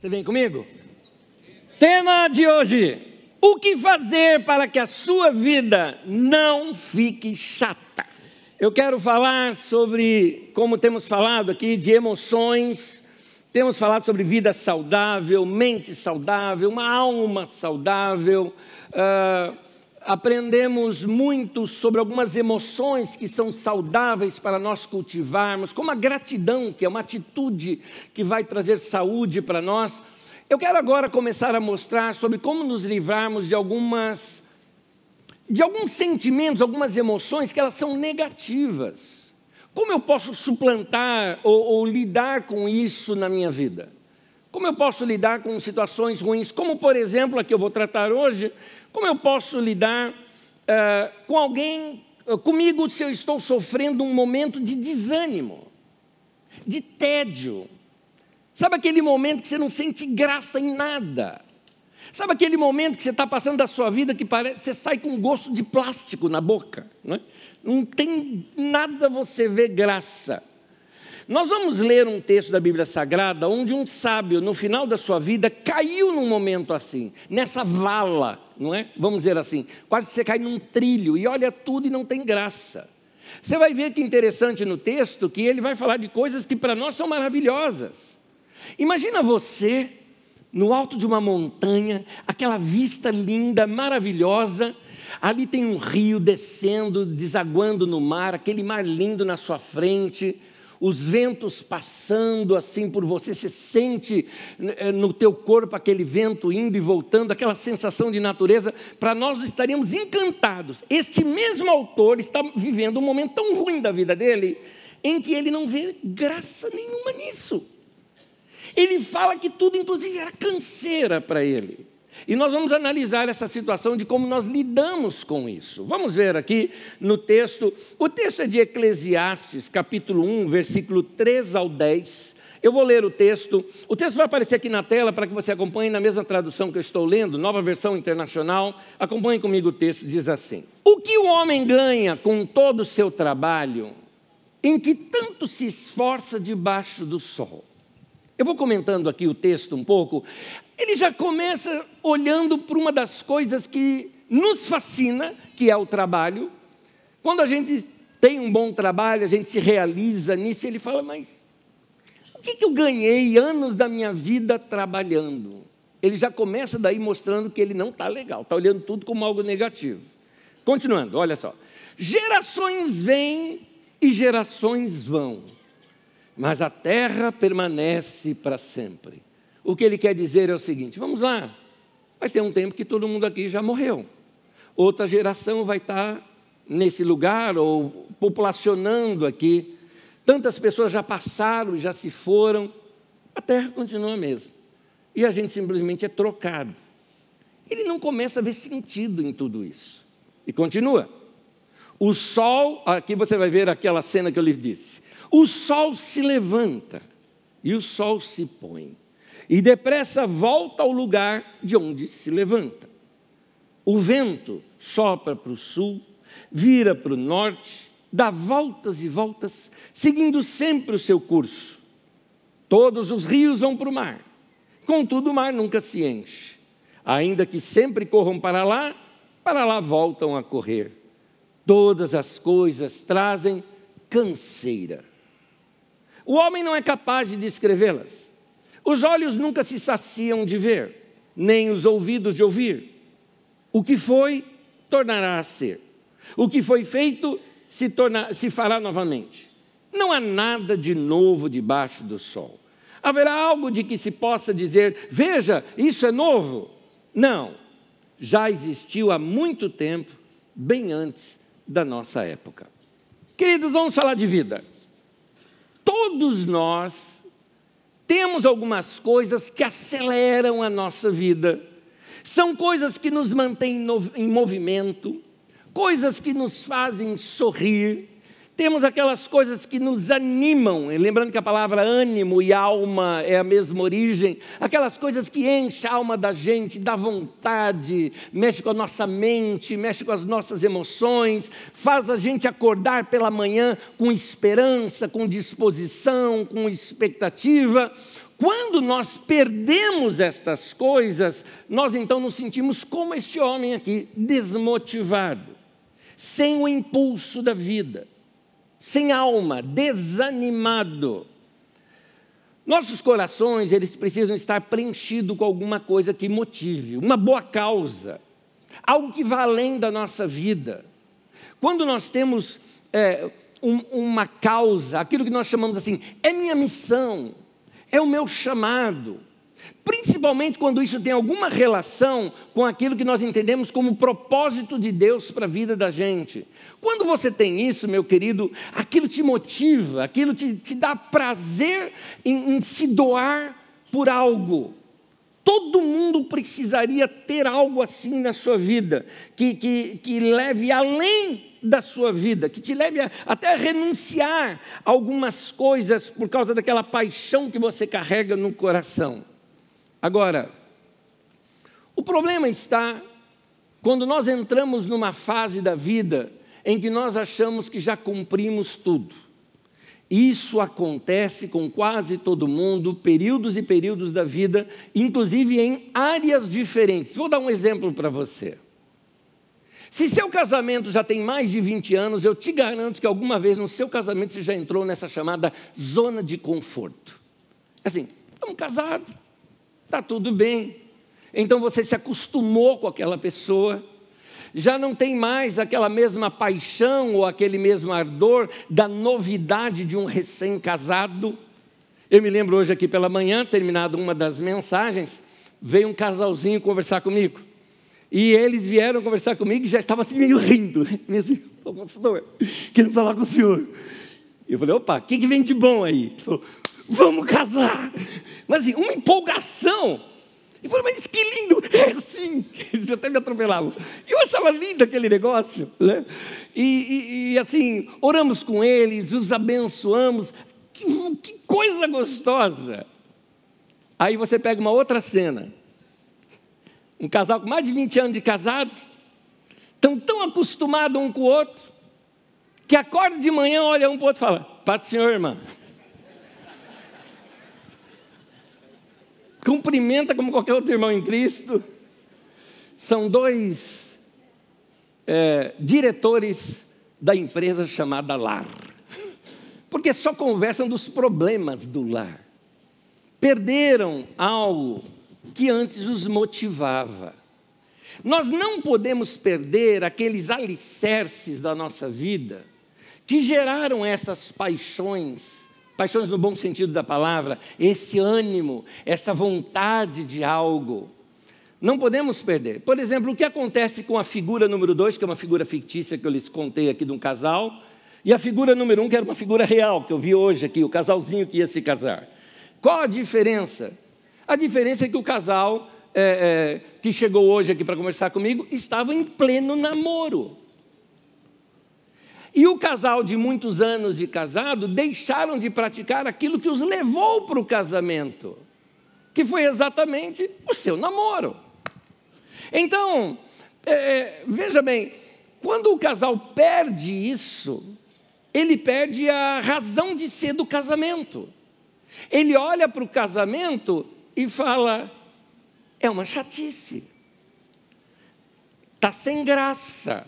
Você vem comigo? Tema de hoje: O que fazer para que a sua vida não fique chata? Eu quero falar sobre, como temos falado aqui, de emoções, temos falado sobre vida saudável, mente saudável, uma alma saudável. Uh, aprendemos muito sobre algumas emoções que são saudáveis para nós cultivarmos, como a gratidão, que é uma atitude que vai trazer saúde para nós. Eu quero agora começar a mostrar sobre como nos livrarmos de algumas de alguns sentimentos, algumas emoções que elas são negativas. Como eu posso suplantar ou, ou lidar com isso na minha vida? Como eu posso lidar com situações ruins? Como, por exemplo, a que eu vou tratar hoje, como eu posso lidar uh, com alguém, uh, comigo, se eu estou sofrendo um momento de desânimo, de tédio? Sabe aquele momento que você não sente graça em nada? Sabe aquele momento que você está passando da sua vida que parece, você sai com gosto de plástico na boca? Não, é? não tem nada você vê graça. Nós vamos ler um texto da Bíblia Sagrada onde um sábio, no final da sua vida, caiu num momento assim, nessa vala, não é? Vamos dizer assim, quase você cai num trilho e olha tudo e não tem graça. Você vai ver que interessante no texto que ele vai falar de coisas que para nós são maravilhosas. Imagina você no alto de uma montanha, aquela vista linda, maravilhosa. Ali tem um rio descendo, desaguando no mar, aquele mar lindo na sua frente os ventos passando assim por você, você sente eh, no teu corpo aquele vento indo e voltando, aquela sensação de natureza, para nós estaríamos encantados. Este mesmo autor está vivendo um momento tão ruim da vida dele, em que ele não vê graça nenhuma nisso. Ele fala que tudo, inclusive, era canseira para ele. E nós vamos analisar essa situação de como nós lidamos com isso. Vamos ver aqui no texto. O texto é de Eclesiastes, capítulo 1, versículo 3 ao 10. Eu vou ler o texto. O texto vai aparecer aqui na tela para que você acompanhe na mesma tradução que eu estou lendo, nova versão internacional. Acompanhe comigo o texto, diz assim: O que o homem ganha com todo o seu trabalho, em que tanto se esforça debaixo do sol? Eu vou comentando aqui o texto um pouco. Ele já começa olhando para uma das coisas que nos fascina, que é o trabalho. Quando a gente tem um bom trabalho, a gente se realiza nisso, ele fala, mas o que, eu ganhei anos da minha vida trabalhando? Ele já começa daí mostrando que ele não está legal, está olhando tudo como algo negativo. Continuando, olha só. Gerações vêm e gerações vão mas a terra permanece para sempre. O que ele quer dizer é o seguinte: vamos lá, vai ter um tempo que todo mundo aqui já morreu, outra geração vai estar nesse lugar ou populacionando aqui. Tantas pessoas já passaram, já se foram, a terra continua a mesma. E a gente simplesmente é trocado. Ele não começa a ver sentido em tudo isso. E continua. O sol, aqui você vai ver aquela cena que eu lhe disse. O sol se levanta e o sol se põe, e depressa volta ao lugar de onde se levanta. O vento sopra para o sul, vira para o norte, dá voltas e voltas, seguindo sempre o seu curso. Todos os rios vão para o mar, contudo o mar nunca se enche. Ainda que sempre corram para lá, para lá voltam a correr. Todas as coisas trazem canseira. O homem não é capaz de descrevê-las. Os olhos nunca se saciam de ver, nem os ouvidos de ouvir. O que foi, tornará a ser. O que foi feito, se, torna, se fará novamente. Não há nada de novo debaixo do sol. Haverá algo de que se possa dizer: veja, isso é novo? Não, já existiu há muito tempo, bem antes da nossa época. Queridos, vamos falar de vida todos nós temos algumas coisas que aceleram a nossa vida. São coisas que nos mantêm em movimento, coisas que nos fazem sorrir. Temos aquelas coisas que nos animam, lembrando que a palavra ânimo e alma é a mesma origem, aquelas coisas que enchem a alma da gente, dá vontade, mexe com a nossa mente, mexe com as nossas emoções, faz a gente acordar pela manhã com esperança, com disposição, com expectativa. Quando nós perdemos estas coisas, nós então nos sentimos como este homem aqui, desmotivado, sem o impulso da vida sem alma, desanimado. Nossos corações, eles precisam estar preenchidos com alguma coisa que motive, uma boa causa, algo que vá além da nossa vida. Quando nós temos é, um, uma causa, aquilo que nós chamamos assim, é minha missão, é o meu chamado, Principalmente quando isso tem alguma relação com aquilo que nós entendemos como propósito de Deus para a vida da gente. Quando você tem isso, meu querido, aquilo te motiva, aquilo te, te dá prazer em, em se doar por algo. Todo mundo precisaria ter algo assim na sua vida, que, que, que leve além da sua vida, que te leve a, até a renunciar a algumas coisas por causa daquela paixão que você carrega no coração. Agora, o problema está quando nós entramos numa fase da vida em que nós achamos que já cumprimos tudo. Isso acontece com quase todo mundo, períodos e períodos da vida, inclusive em áreas diferentes. Vou dar um exemplo para você. Se seu casamento já tem mais de 20 anos, eu te garanto que alguma vez no seu casamento você já entrou nessa chamada zona de conforto. Assim, estamos casados, está tudo bem. Então você se acostumou com aquela pessoa, já não tem mais aquela mesma paixão ou aquele mesmo ardor da novidade de um recém-casado. Eu me lembro hoje aqui pela manhã, terminado uma das mensagens, veio um casalzinho conversar comigo. E eles vieram conversar comigo e já estava assim meio rindo. Meio assim, pastor, querendo falar com o senhor. Eu falei, opa, o que, que vem de bom aí? Ele falou, vamos casar. Mas assim, uma empolgação. E falei, mas que lindo, é assim. Eles até me atropelavam. E eu achava lindo aquele negócio. Né? E, e, e, assim, oramos com eles, os abençoamos. Que, que coisa gostosa. Aí você pega uma outra cena. Um casal com mais de 20 anos de casado, estão tão acostumados um com o outro, que acorda de manhã, olha um para o outro e fala: Paz do Senhor, irmã. Cumprimenta como qualquer outro irmão em Cristo. São dois é, diretores da empresa chamada Lar, porque só conversam dos problemas do lar. Perderam algo que antes os motivava. Nós não podemos perder aqueles alicerces da nossa vida que geraram essas paixões paixões no bom sentido da palavra, esse ânimo, essa vontade de algo. Não podemos perder. Por exemplo, o que acontece com a figura número dois, que é uma figura fictícia que eu lhes contei aqui de um casal, e a figura número um, que era uma figura real, que eu vi hoje aqui, o casalzinho que ia se casar. Qual a diferença? A diferença é que o casal é, é, que chegou hoje aqui para conversar comigo estava em pleno namoro. E o casal de muitos anos de casado deixaram de praticar aquilo que os levou para o casamento, que foi exatamente o seu namoro. Então, é, é, veja bem, quando o casal perde isso, ele perde a razão de ser do casamento. Ele olha para o casamento e fala: é uma chatice, está sem graça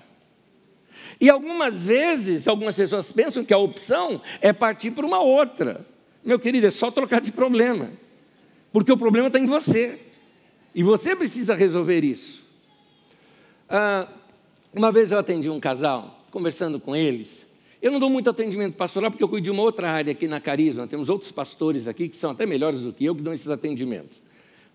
e algumas vezes, algumas pessoas pensam que a opção é partir para uma outra. Meu querido, é só trocar de problema. Porque o problema está em você. E você precisa resolver isso. Ah, uma vez eu atendi um casal, conversando com eles. Eu não dou muito atendimento pastoral porque eu cuido de uma outra área aqui na Carisma. Temos outros pastores aqui que são até melhores do que eu que dão esses atendimentos.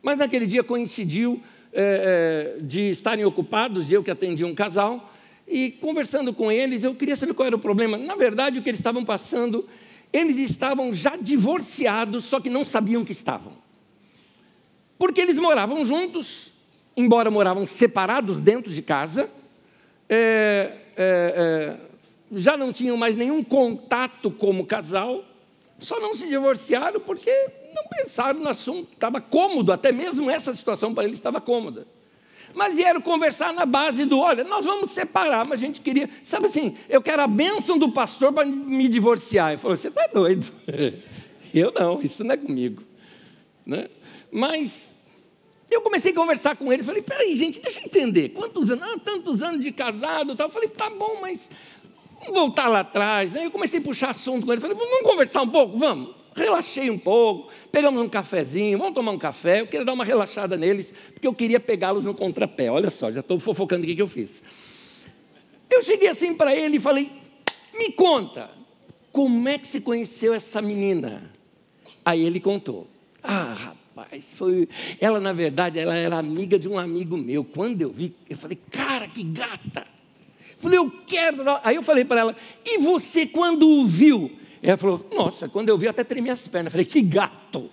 Mas naquele dia coincidiu é, de estarem ocupados e eu que atendi um casal. E conversando com eles, eu queria saber qual era o problema. Na verdade, o que eles estavam passando, eles estavam já divorciados, só que não sabiam que estavam. Porque eles moravam juntos, embora moravam separados dentro de casa, é, é, é, já não tinham mais nenhum contato como casal, só não se divorciaram porque não pensaram no assunto, estava cômodo, até mesmo essa situação para eles estava cômoda. Mas vieram conversar na base do: olha, nós vamos separar, mas a gente queria, sabe assim, eu quero a bênção do pastor para me divorciar. Ele falou: você está doido? Eu não, isso não é comigo. Né? Mas eu comecei a conversar com ele, falei: peraí, gente, deixa eu entender, quantos anos? Ah, tantos anos de casado tal. Eu falei: tá bom, mas vamos voltar lá atrás. Aí eu comecei a puxar assunto com ele, falei: vamos conversar um pouco? Vamos relaxei um pouco, pegamos um cafezinho, vamos tomar um café. Eu queria dar uma relaxada neles, porque eu queria pegá-los no contrapé. Olha só, já estou fofocando o que, eu fiz. Eu cheguei assim para ele e falei: Me conta, como é que você conheceu essa menina? Aí ele contou. Ah, rapaz, foi. Ela, na verdade, ela era amiga de um amigo meu. Quando eu vi, eu falei: Cara, que gata! Falei, eu quero. Aí eu falei para ela: E você, quando o viu? Ela falou: Nossa, quando eu vi, até tremi as pernas. Eu falei: Que gato!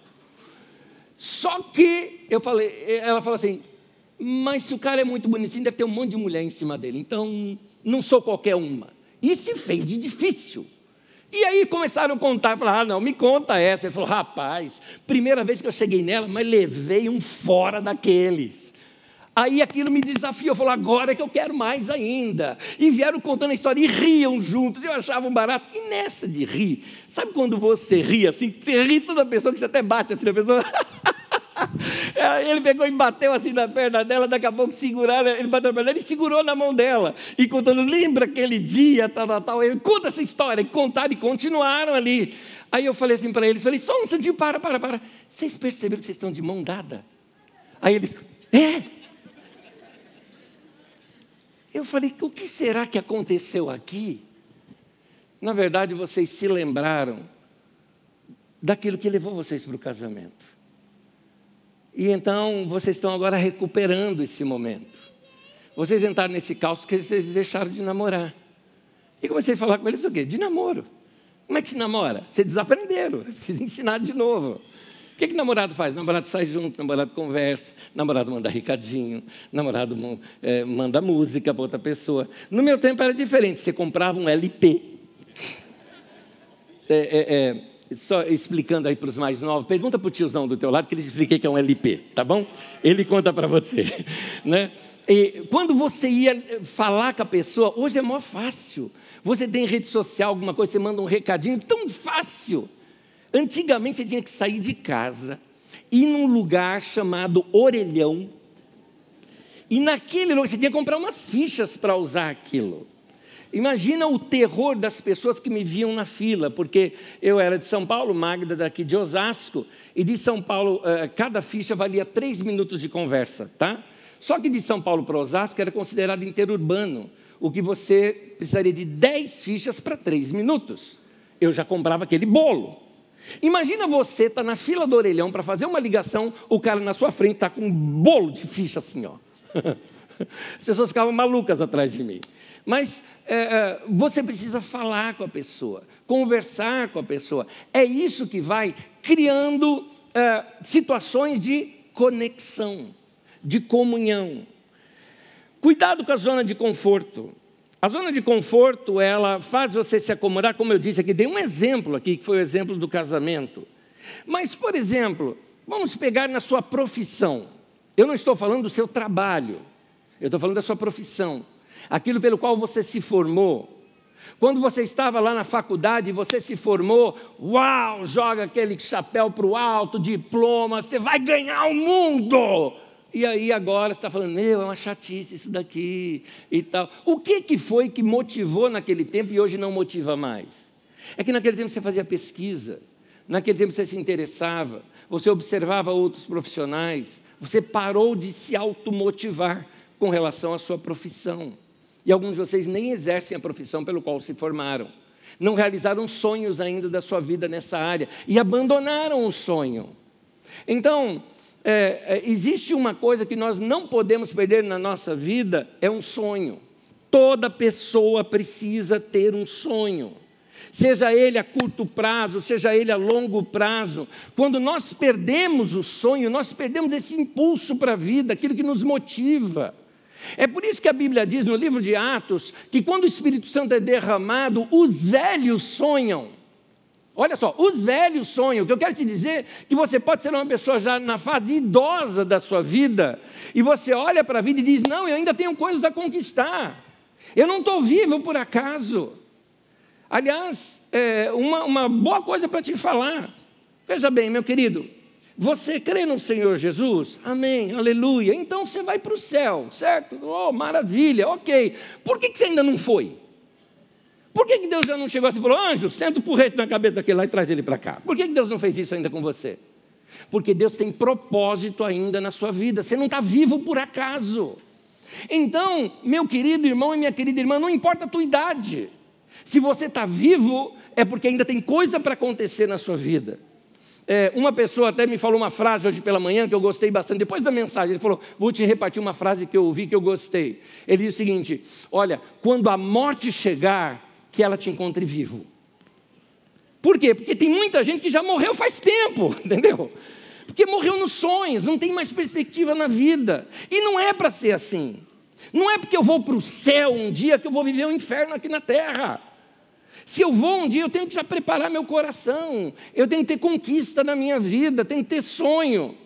Só que eu falei, ela falou assim: Mas se o cara é muito bonitinho, deve ter um monte de mulher em cima dele. Então, não sou qualquer uma. E se fez de difícil. E aí começaram a contar, falaram, ah, não, me conta essa. Ele falou, rapaz, primeira vez que eu cheguei nela, mas levei um fora daqueles. Aí aquilo me desafiou, falou, agora é que eu quero mais ainda. E vieram contando a história e riam juntos, eu achava um barato. E nessa de rir, sabe quando você ri assim, você ri toda pessoa que você até bate assim na pessoa? Ele pegou e bateu assim na perna dela, daqui a pouco seguraram, ele bateu na perna dela e segurou na mão dela. E contando, lembra aquele dia, tal, tal, tal. Ele conta essa história, e contaram e continuaram ali. Aí eu falei assim para ele, falei, só um instantinho, para, para, para. Vocês perceberam que vocês estão de mão dada? Aí eles, é, eu falei: o que será que aconteceu aqui? Na verdade, vocês se lembraram daquilo que levou vocês para o casamento. E então vocês estão agora recuperando esse momento. Vocês entraram nesse caos porque vocês deixaram de namorar. E comecei a falar com eles o quê? De namoro. Como é que se namora? Vocês desaprenderam, precisa ensinar de novo. O que, que namorado faz? Namorado sai junto, namorado conversa, namorado manda recadinho, namorado é, manda música para outra pessoa. No meu tempo era diferente, você comprava um LP. É, é, é, só explicando aí para os mais novos, pergunta para o tiozão do teu lado que ele expliquei que é um LP, tá bom? Ele conta para você. Né? E quando você ia falar com a pessoa, hoje é mó fácil. Você tem rede social, alguma coisa, você manda um recadinho, tão fácil. Antigamente você tinha que sair de casa, ir num lugar chamado orelhão, e naquele lugar você tinha que comprar umas fichas para usar aquilo. Imagina o terror das pessoas que me viam na fila, porque eu era de São Paulo, Magda daqui de Osasco, e de São Paulo, eh, cada ficha valia três minutos de conversa, tá? Só que de São Paulo para Osasco era considerado interurbano, o que você precisaria de dez fichas para três minutos. Eu já comprava aquele bolo. Imagina você estar tá na fila do orelhão para fazer uma ligação, o cara na sua frente está com um bolo de ficha assim, ó. As pessoas ficavam malucas atrás de mim. Mas é, é, você precisa falar com a pessoa, conversar com a pessoa. É isso que vai criando é, situações de conexão, de comunhão. Cuidado com a zona de conforto. A zona de conforto, ela faz você se acomodar, como eu disse aqui, dei um exemplo aqui, que foi o exemplo do casamento. Mas, por exemplo, vamos pegar na sua profissão. Eu não estou falando do seu trabalho, eu estou falando da sua profissão. Aquilo pelo qual você se formou. Quando você estava lá na faculdade, você se formou, uau, joga aquele chapéu para o alto, diploma, você vai ganhar o mundo. E aí agora está falando, meu, é uma chatice isso daqui e tal. O que, que foi que motivou naquele tempo e hoje não motiva mais? É que naquele tempo você fazia pesquisa, naquele tempo você se interessava, você observava outros profissionais, você parou de se automotivar com relação à sua profissão. E alguns de vocês nem exercem a profissão pelo qual se formaram. Não realizaram sonhos ainda da sua vida nessa área e abandonaram o sonho. Então, é, é, existe uma coisa que nós não podemos perder na nossa vida, é um sonho. Toda pessoa precisa ter um sonho. Seja ele a curto prazo, seja ele a longo prazo. Quando nós perdemos o sonho, nós perdemos esse impulso para a vida, aquilo que nos motiva. É por isso que a Bíblia diz no livro de Atos que quando o Espírito Santo é derramado, os velhos sonham. Olha só, os velhos sonham. O que eu quero te dizer é que você pode ser uma pessoa já na fase idosa da sua vida, e você olha para a vida e diz: Não, eu ainda tenho coisas a conquistar. Eu não estou vivo por acaso. Aliás, é uma, uma boa coisa para te falar. Veja bem, meu querido, você crê no Senhor Jesus? Amém, aleluia. Então você vai para o céu, certo? Oh, maravilha, ok. Por que, que você ainda não foi? Por que, que Deus já não chegou assim e falou, anjo, senta o porrete na cabeça daquele lá e traz ele para cá? Por que, que Deus não fez isso ainda com você? Porque Deus tem propósito ainda na sua vida. Você não está vivo por acaso. Então, meu querido irmão e minha querida irmã, não importa a tua idade. Se você está vivo, é porque ainda tem coisa para acontecer na sua vida. É, uma pessoa até me falou uma frase hoje pela manhã que eu gostei bastante. Depois da mensagem, ele falou: Vou te repartir uma frase que eu ouvi que eu gostei. Ele disse o seguinte: Olha, quando a morte chegar, que ela te encontre vivo. Por quê? Porque tem muita gente que já morreu faz tempo, entendeu? Porque morreu nos sonhos, não tem mais perspectiva na vida. E não é para ser assim. Não é porque eu vou para o céu um dia que eu vou viver um inferno aqui na terra. Se eu vou um dia, eu tenho que já preparar meu coração, eu tenho que ter conquista na minha vida, tenho que ter sonho.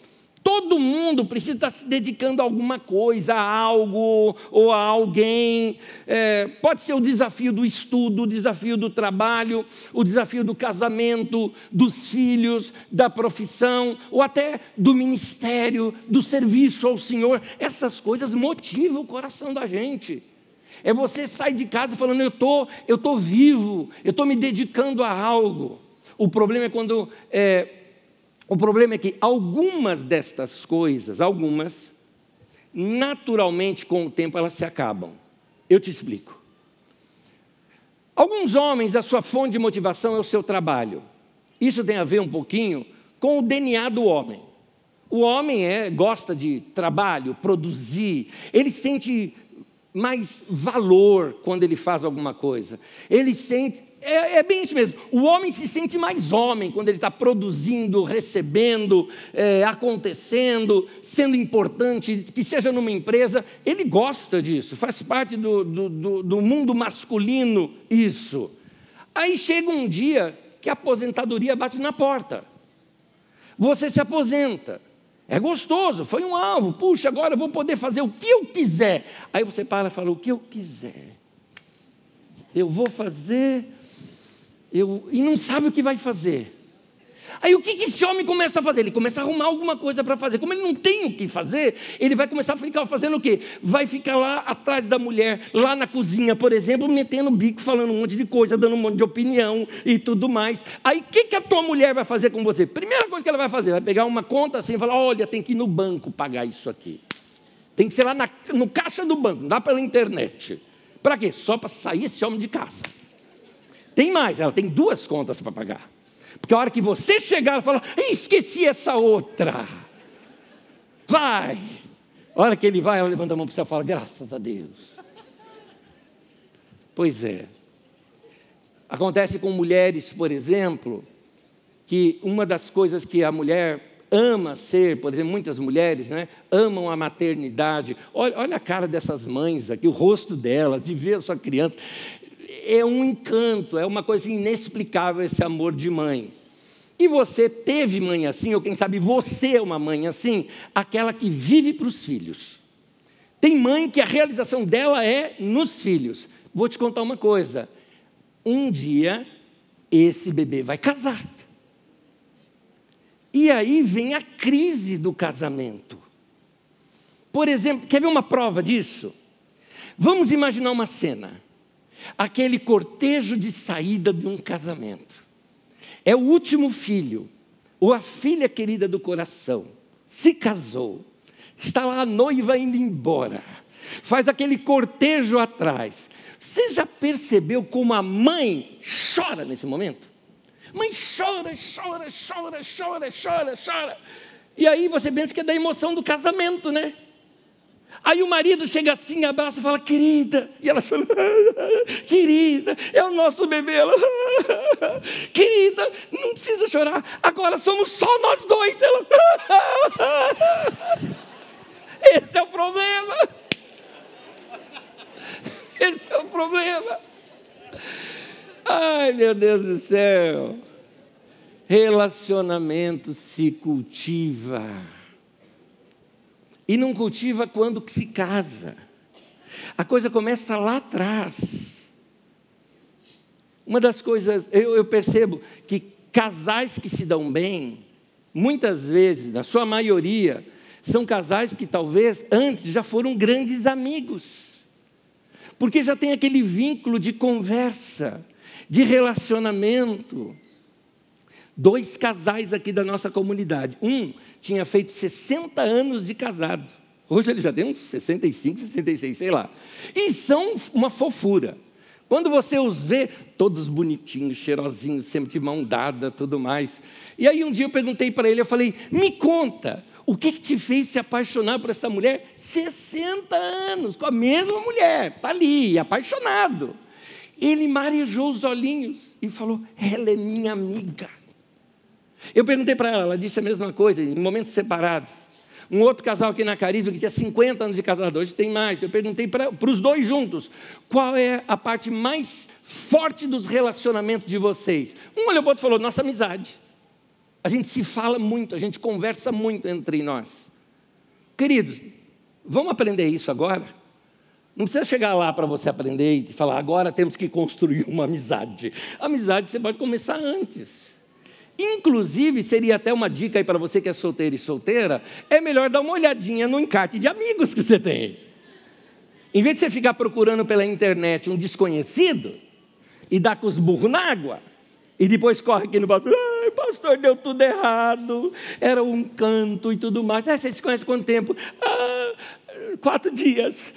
Todo mundo precisa estar se dedicando a alguma coisa, a algo ou a alguém. É, pode ser o desafio do estudo, o desafio do trabalho, o desafio do casamento, dos filhos, da profissão, ou até do ministério, do serviço ao Senhor. Essas coisas motivam o coração da gente. É você sair de casa falando, eu tô, estou tô vivo, eu estou me dedicando a algo. O problema é quando é, o problema é que algumas destas coisas, algumas, naturalmente com o tempo elas se acabam. Eu te explico. Alguns homens, a sua fonte de motivação é o seu trabalho. Isso tem a ver um pouquinho com o DNA do homem. O homem é, gosta de trabalho, produzir, ele sente mais valor quando ele faz alguma coisa. Ele sente, é, é, bem isso mesmo. O homem se sente mais homem quando ele está produzindo, recebendo, é, acontecendo, sendo importante, que seja numa empresa. Ele gosta disso, faz parte do, do, do, do mundo masculino isso. Aí chega um dia que a aposentadoria bate na porta. Você se aposenta. É gostoso, foi um alvo. Puxa, agora eu vou poder fazer o que eu quiser. Aí você para e fala: o que eu quiser. Eu vou fazer eu, e não sabe o que vai fazer. Aí o que, que esse homem começa a fazer? Ele começa a arrumar alguma coisa para fazer. Como ele não tem o que fazer, ele vai começar a ficar fazendo o quê? Vai ficar lá atrás da mulher, lá na cozinha, por exemplo, metendo o bico, falando um monte de coisa, dando um monte de opinião e tudo mais. Aí o que, que a tua mulher vai fazer com você? Primeira coisa que ela vai fazer, vai pegar uma conta assim e falar: olha, tem que ir no banco pagar isso aqui. Tem que ser lá na, no caixa do banco, não dá pela internet. Para quê? Só para sair esse homem de casa. Tem mais, ela tem duas contas para pagar. Porque a hora que você chegar, ela fala: esqueci essa outra. Vai. A hora que ele vai, ela levanta a mão para o céu e fala: graças a Deus. Pois é. Acontece com mulheres, por exemplo, que uma das coisas que a mulher ama ser, por exemplo, muitas mulheres né, amam a maternidade. Olha, olha a cara dessas mães aqui, o rosto dela, de ver a sua criança é um encanto, é uma coisa inexplicável esse amor de mãe. E você teve mãe assim, ou quem sabe você é uma mãe assim, aquela que vive para os filhos. Tem mãe que a realização dela é nos filhos. Vou te contar uma coisa: um dia esse bebê vai casar. E aí vem a crise do casamento. Por exemplo, quer ver uma prova disso? Vamos imaginar uma cena aquele cortejo de saída de um casamento. É o último filho, ou a filha querida do coração, se casou, está lá a noiva indo embora, faz aquele cortejo atrás. Você já percebeu como a mãe chora nesse momento? Mãe chora, chora, chora, chora, chora, chora. E aí você pensa que é da emoção do casamento, né? Aí o marido chega assim, abraça e fala, querida. E ela chora, querida, é o nosso bebê. Ela, querida, não precisa chorar, agora somos só nós dois. Ela, esse é o problema. Esse é o problema. Ai, meu Deus do céu. Relacionamento se cultiva. E não cultiva quando se casa. A coisa começa lá atrás. Uma das coisas, eu, eu percebo que casais que se dão bem, muitas vezes, na sua maioria, são casais que talvez antes já foram grandes amigos, porque já tem aquele vínculo de conversa, de relacionamento. Dois casais aqui da nossa comunidade. Um tinha feito 60 anos de casado. Hoje ele já tem uns 65, 66, sei lá. E são uma fofura. Quando você os vê, todos bonitinhos, cheirosinhos, sempre de mão dada, tudo mais. E aí um dia eu perguntei para ele, eu falei, me conta, o que, que, te fez se apaixonar por essa mulher? 60 anos, com a mesma mulher, está ali, apaixonado. Ele marejou os olhinhos e falou: Ela é minha amiga. Eu perguntei para ela, ela disse a mesma coisa, em momentos separados. Um outro casal aqui na Carisma, que tinha 50 anos de casado, hoje tem mais. Eu perguntei para os dois juntos, qual é a parte mais forte dos relacionamentos de vocês? Um olhou para o outro e falou, nossa amizade. A gente se fala muito, a gente conversa muito entre nós. Queridos, vamos aprender isso agora? Não precisa chegar lá para você aprender e falar, agora temos que construir uma amizade. amizade você pode começar antes. Inclusive, seria até uma dica aí para você que é solteiro e solteira, é melhor dar uma olhadinha no encarte de amigos que você tem. Em vez de você ficar procurando pela internet um desconhecido e dar com os burros na água, e depois corre aqui no pastor, ai, pastor, deu tudo errado, era um canto e tudo mais. Ah, você se conhece quanto tempo? Ah, quatro dias.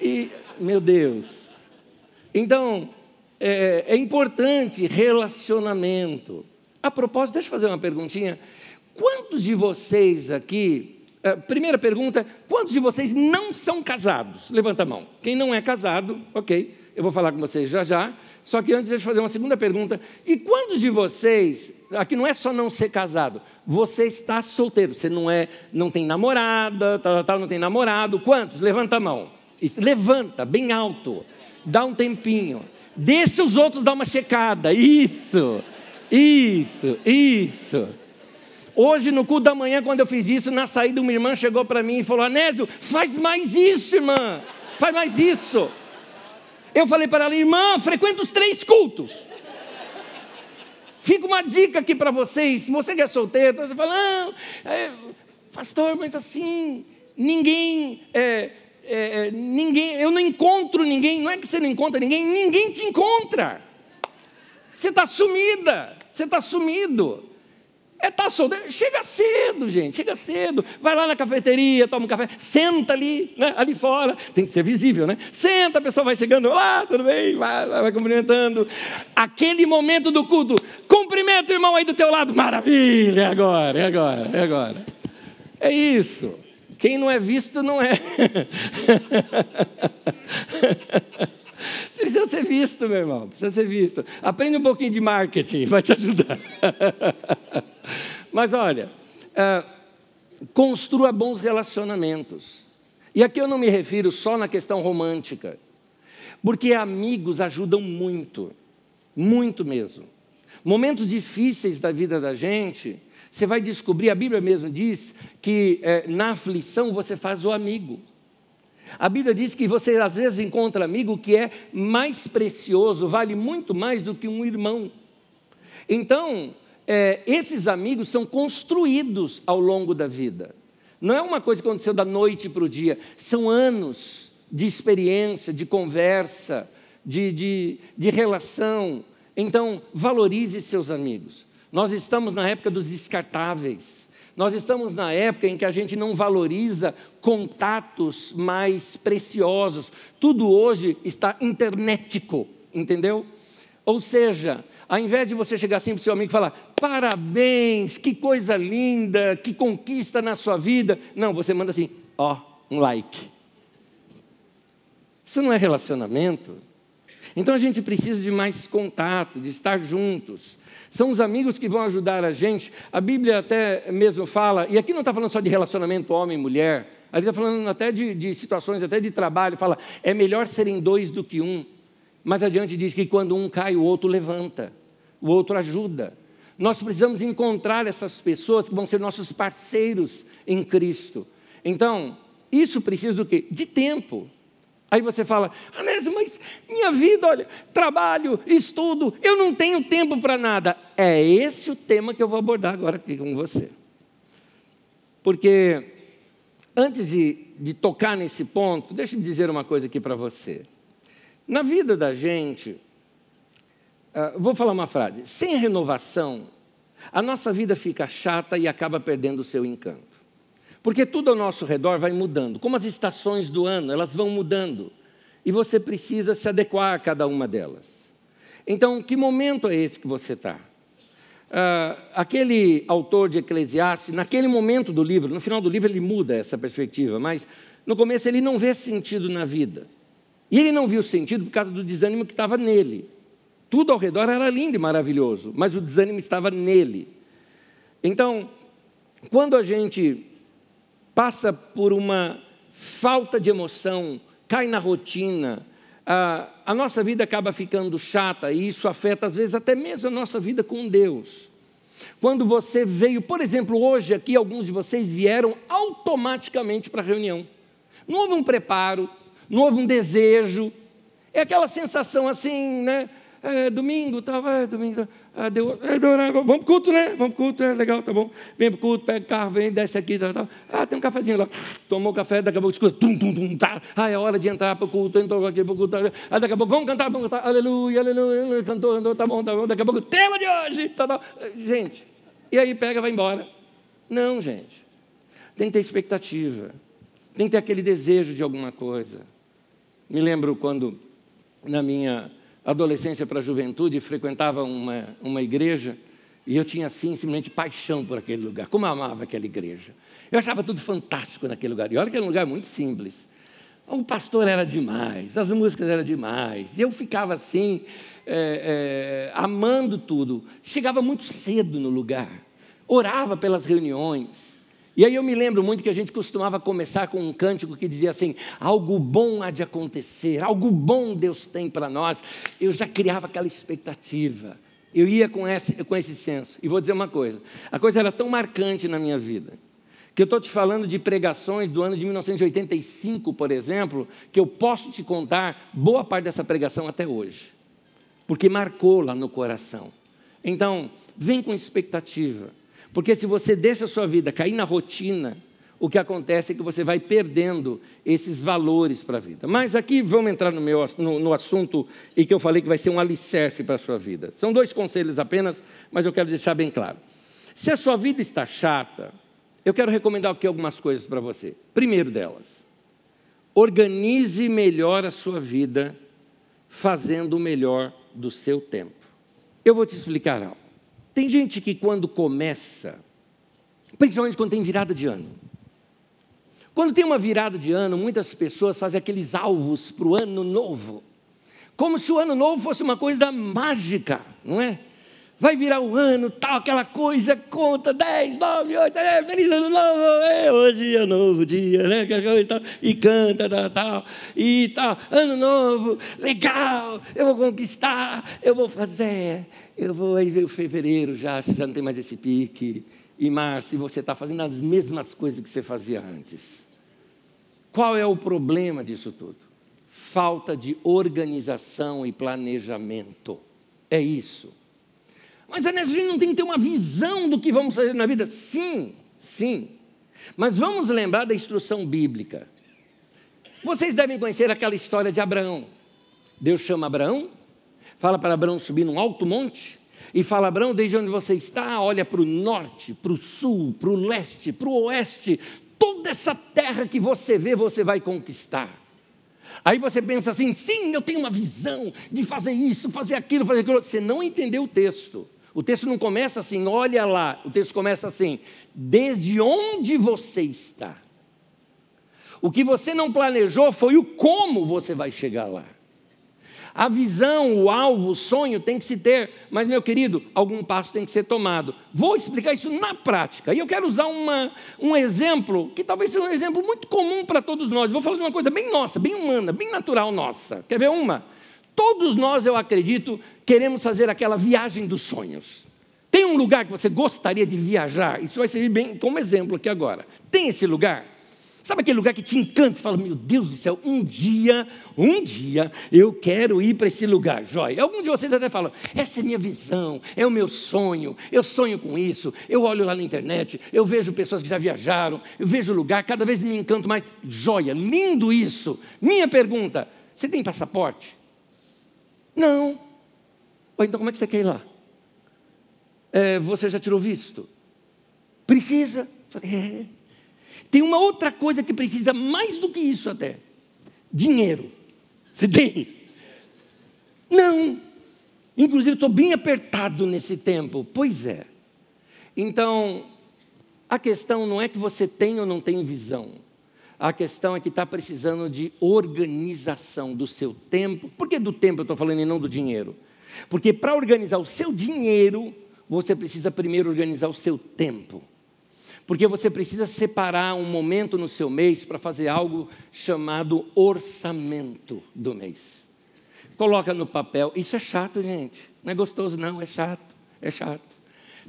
E, meu Deus. Então, é, é importante relacionamento. A propósito, deixa eu fazer uma perguntinha. Quantos de vocês aqui, é, primeira pergunta, quantos de vocês não são casados? Levanta a mão. Quem não é casado, ok, eu vou falar com vocês já já. Só que antes, deixa eu fazer uma segunda pergunta. E quantos de vocês, aqui não é só não ser casado, você está solteiro, você não é, não tem namorada, tal, tal, não tem namorado. Quantos? Levanta a mão. Isso, levanta bem alto, dá um tempinho, deixa os outros dar uma checada. Isso, isso, isso. Hoje, no culto da manhã, quando eu fiz isso, na saída, uma irmã chegou para mim e falou: Anésio, faz mais isso, irmã, faz mais isso. Eu falei para ela, irmã, frequenta os três cultos. Fica uma dica aqui para vocês. Se você que é solteiro, você fala, não, é, pastor, mas assim, ninguém é, é, é, ninguém, eu não encontro ninguém, não é que você não encontra ninguém, ninguém te encontra. Você está sumida, você está sumido. É tá solteiro. Chega cedo, gente, chega cedo. Vai lá na cafeteria, toma um café, senta ali, né, ali fora. Tem que ser visível, né? Senta, a pessoa vai chegando, lá, tudo bem, vai, vai, vai cumprimentando. Aquele momento do culto, cumprimenta o irmão aí do teu lado, maravilha, é agora, é agora, é agora. É isso. Quem não é visto não é. Precisa ser visto, meu irmão. Precisa ser visto. Aprende um pouquinho de marketing, vai te ajudar. Mas olha, uh, construa bons relacionamentos. E aqui eu não me refiro só na questão romântica, porque amigos ajudam muito, muito mesmo. Momentos difíceis da vida da gente, você vai descobrir, a Bíblia mesmo diz que é, na aflição você faz o amigo. A Bíblia diz que você às vezes encontra amigo que é mais precioso, vale muito mais do que um irmão. Então, é, esses amigos são construídos ao longo da vida. Não é uma coisa que aconteceu da noite para o dia, são anos de experiência, de conversa, de, de, de relação. Então, valorize seus amigos. Nós estamos na época dos descartáveis. Nós estamos na época em que a gente não valoriza contatos mais preciosos. Tudo hoje está internetico, entendeu? Ou seja, ao invés de você chegar assim para o seu amigo e falar, parabéns, que coisa linda, que conquista na sua vida. Não, você manda assim, ó, um like. Isso não é relacionamento. Então a gente precisa de mais contato, de estar juntos. São os amigos que vão ajudar a gente. A Bíblia até mesmo fala, e aqui não está falando só de relacionamento homem e mulher, Ali está falando até de, de situações, até de trabalho, fala, é melhor serem dois do que um. Mais adiante diz que quando um cai, o outro levanta, o outro ajuda. Nós precisamos encontrar essas pessoas que vão ser nossos parceiros em Cristo. Então, isso precisa do quê? De tempo. Aí você fala, Anésio, mas minha vida, olha, trabalho, estudo, eu não tenho tempo para nada. É esse o tema que eu vou abordar agora aqui com você. Porque, antes de, de tocar nesse ponto, deixa eu dizer uma coisa aqui para você. Na vida da gente, uh, vou falar uma frase: sem renovação, a nossa vida fica chata e acaba perdendo o seu encanto. Porque tudo ao nosso redor vai mudando. Como as estações do ano, elas vão mudando. E você precisa se adequar a cada uma delas. Então, que momento é esse que você está? Uh, aquele autor de Eclesiastes, naquele momento do livro, no final do livro ele muda essa perspectiva, mas no começo ele não vê sentido na vida. E ele não viu sentido por causa do desânimo que estava nele. Tudo ao redor era lindo e maravilhoso, mas o desânimo estava nele. Então, quando a gente passa por uma falta de emoção, cai na rotina, a, nossa vida acaba ficando chata e isso afeta, às vezes, até mesmo a nossa vida com Deus. Quando você veio, por exemplo, hoje aqui, alguns de vocês vieram automaticamente para a reunião. Não houve um preparo, não houve um desejo. É aquela sensação assim, né? É, domingo, tá, é, domingo, é, deu, né? vamos pro culto, né? Vamos pro culto, é legal, tá bom. Vem pro culto, pega o carro, vem, desce aqui, tá, tá. Ah, tem um cafezinho lá. Tomou café, daqui a pouco escuta, tum, tum, tum, tá. Ah, é hora de entrar pro culto, entrou aqui pro culto. Tá. Ah, daqui a pouco, vamos cantar, vamos cantar, aleluia, aleluia, cantou, cantou, tá bom, tá bom. Daqui a pouco, tema de hoje, tá, tá. Gente, e aí pega, vai embora. Não, gente. Tem que ter expectativa. Tem que ter aquele desejo de alguma coisa. Me lembro quando, na minha adolescência para a juventude, frequentava uma, uma igreja e eu tinha, assim, simplesmente paixão por aquele lugar. Como eu amava aquela igreja. Eu achava tudo fantástico naquele lugar. E olha que era um lugar muito simples. O pastor era demais, as músicas eram demais. E eu ficava assim, é, é, amando tudo. Chegava muito cedo no lugar. Orava pelas reuniões. E aí eu me lembro muito que a gente costumava começar com um cântico que dizia assim: algo bom há de acontecer, algo bom Deus tem para nós. Eu já criava aquela expectativa. Eu ia com esse, com esse senso. E vou dizer uma coisa: a coisa era tão marcante na minha vida, que eu estou te falando de pregações do ano de 1985, por exemplo, que eu posso te contar boa parte dessa pregação até hoje, porque marcou lá no coração. Então, vem com expectativa. Porque se você deixa a sua vida cair na rotina, o que acontece é que você vai perdendo esses valores para a vida. Mas aqui vamos entrar no, meu, no, no, assunto e que eu falei que vai ser um alicerce para a sua vida. São dois conselhos apenas, mas eu quero deixar bem claro. Se a sua vida está chata, eu quero recomendar aqui algumas coisas para você. Primeiro delas, organize melhor a sua vida, fazendo o melhor do seu tempo. Eu vou te explicar algo. Tem gente que quando começa, principalmente quando tem virada de ano, quando tem uma virada de ano, muitas pessoas fazem aqueles alvos para o ano novo, como se o ano novo fosse uma coisa mágica, não é? Vai virar o ano, tal, aquela coisa, conta 10, 9, 8, é, feliz ano novo, é, hoje é novo dia, né? E, e canta, tal, tal, e tal, ano novo, legal, eu vou conquistar, eu vou fazer. Eu vou aí ver o fevereiro já, você já não tem mais esse pique. E março, e você está fazendo as mesmas coisas que você fazia antes. Qual é o problema disso tudo? Falta de organização e planejamento. É isso. Mas a gente não tem que ter uma visão do que vamos fazer na vida. Sim, sim. Mas vamos lembrar da instrução bíblica. Vocês devem conhecer aquela história de Abraão. Deus chama Abraão fala para Abraão subir num alto monte e fala: Abraão, desde onde você está, olha para o norte, para o sul, para o leste, para o oeste, toda essa terra que você vê, você vai conquistar. Aí você pensa assim: sim, eu tenho uma visão de fazer isso, fazer aquilo, fazer aquilo. Você não entendeu o texto. O texto não começa assim, olha lá. O texto começa assim: desde onde você está. O que você não planejou foi o como você vai chegar lá. A visão, o alvo, o sonho tem que se ter, mas, meu querido, algum passo tem que ser tomado. Vou explicar isso na prática. E eu quero usar uma, um exemplo que talvez seja um exemplo muito comum para todos nós. Vou falar de uma coisa bem nossa, bem humana, bem natural nossa. Quer ver uma? Todos nós, eu acredito, queremos fazer aquela viagem dos sonhos. Tem um lugar que você gostaria de viajar? Isso vai servir bem como exemplo aqui agora. Tem esse lugar? Sabe aquele lugar que te encanta? Você fala, meu Deus do céu, um dia, um dia eu quero ir para esse lugar, joia. Alguns de vocês até falam, essa é minha visão, é o meu sonho, eu sonho com isso, eu olho lá na internet, eu vejo pessoas que já viajaram, eu vejo o lugar, cada vez me encanto mais. Joia, lindo isso. Minha pergunta: você tem passaporte? Não. então como é que você quer ir lá? É, você já tirou visto? Precisa? É. Tem uma outra coisa que precisa mais do que isso até: dinheiro. Você tem? Não. Inclusive, estou bem apertado nesse tempo. Pois é. Então, a questão não é que você tem ou não tem visão. A questão é que está precisando de organização do seu tempo. Por que do tempo eu estou falando e não do dinheiro? Porque para organizar o seu dinheiro, você precisa primeiro organizar o seu tempo. Porque você precisa separar um momento no seu mês para fazer algo chamado orçamento do mês. Coloca no papel. Isso é chato, gente. Não é gostoso, não. É chato. É chato.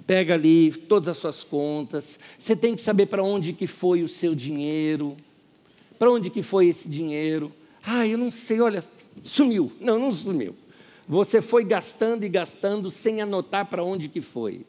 Pega ali todas as suas contas. Você tem que saber para onde que foi o seu dinheiro. Para onde que foi esse dinheiro? Ah, eu não sei. Olha, sumiu. Não, não sumiu. Você foi gastando e gastando sem anotar para onde que foi.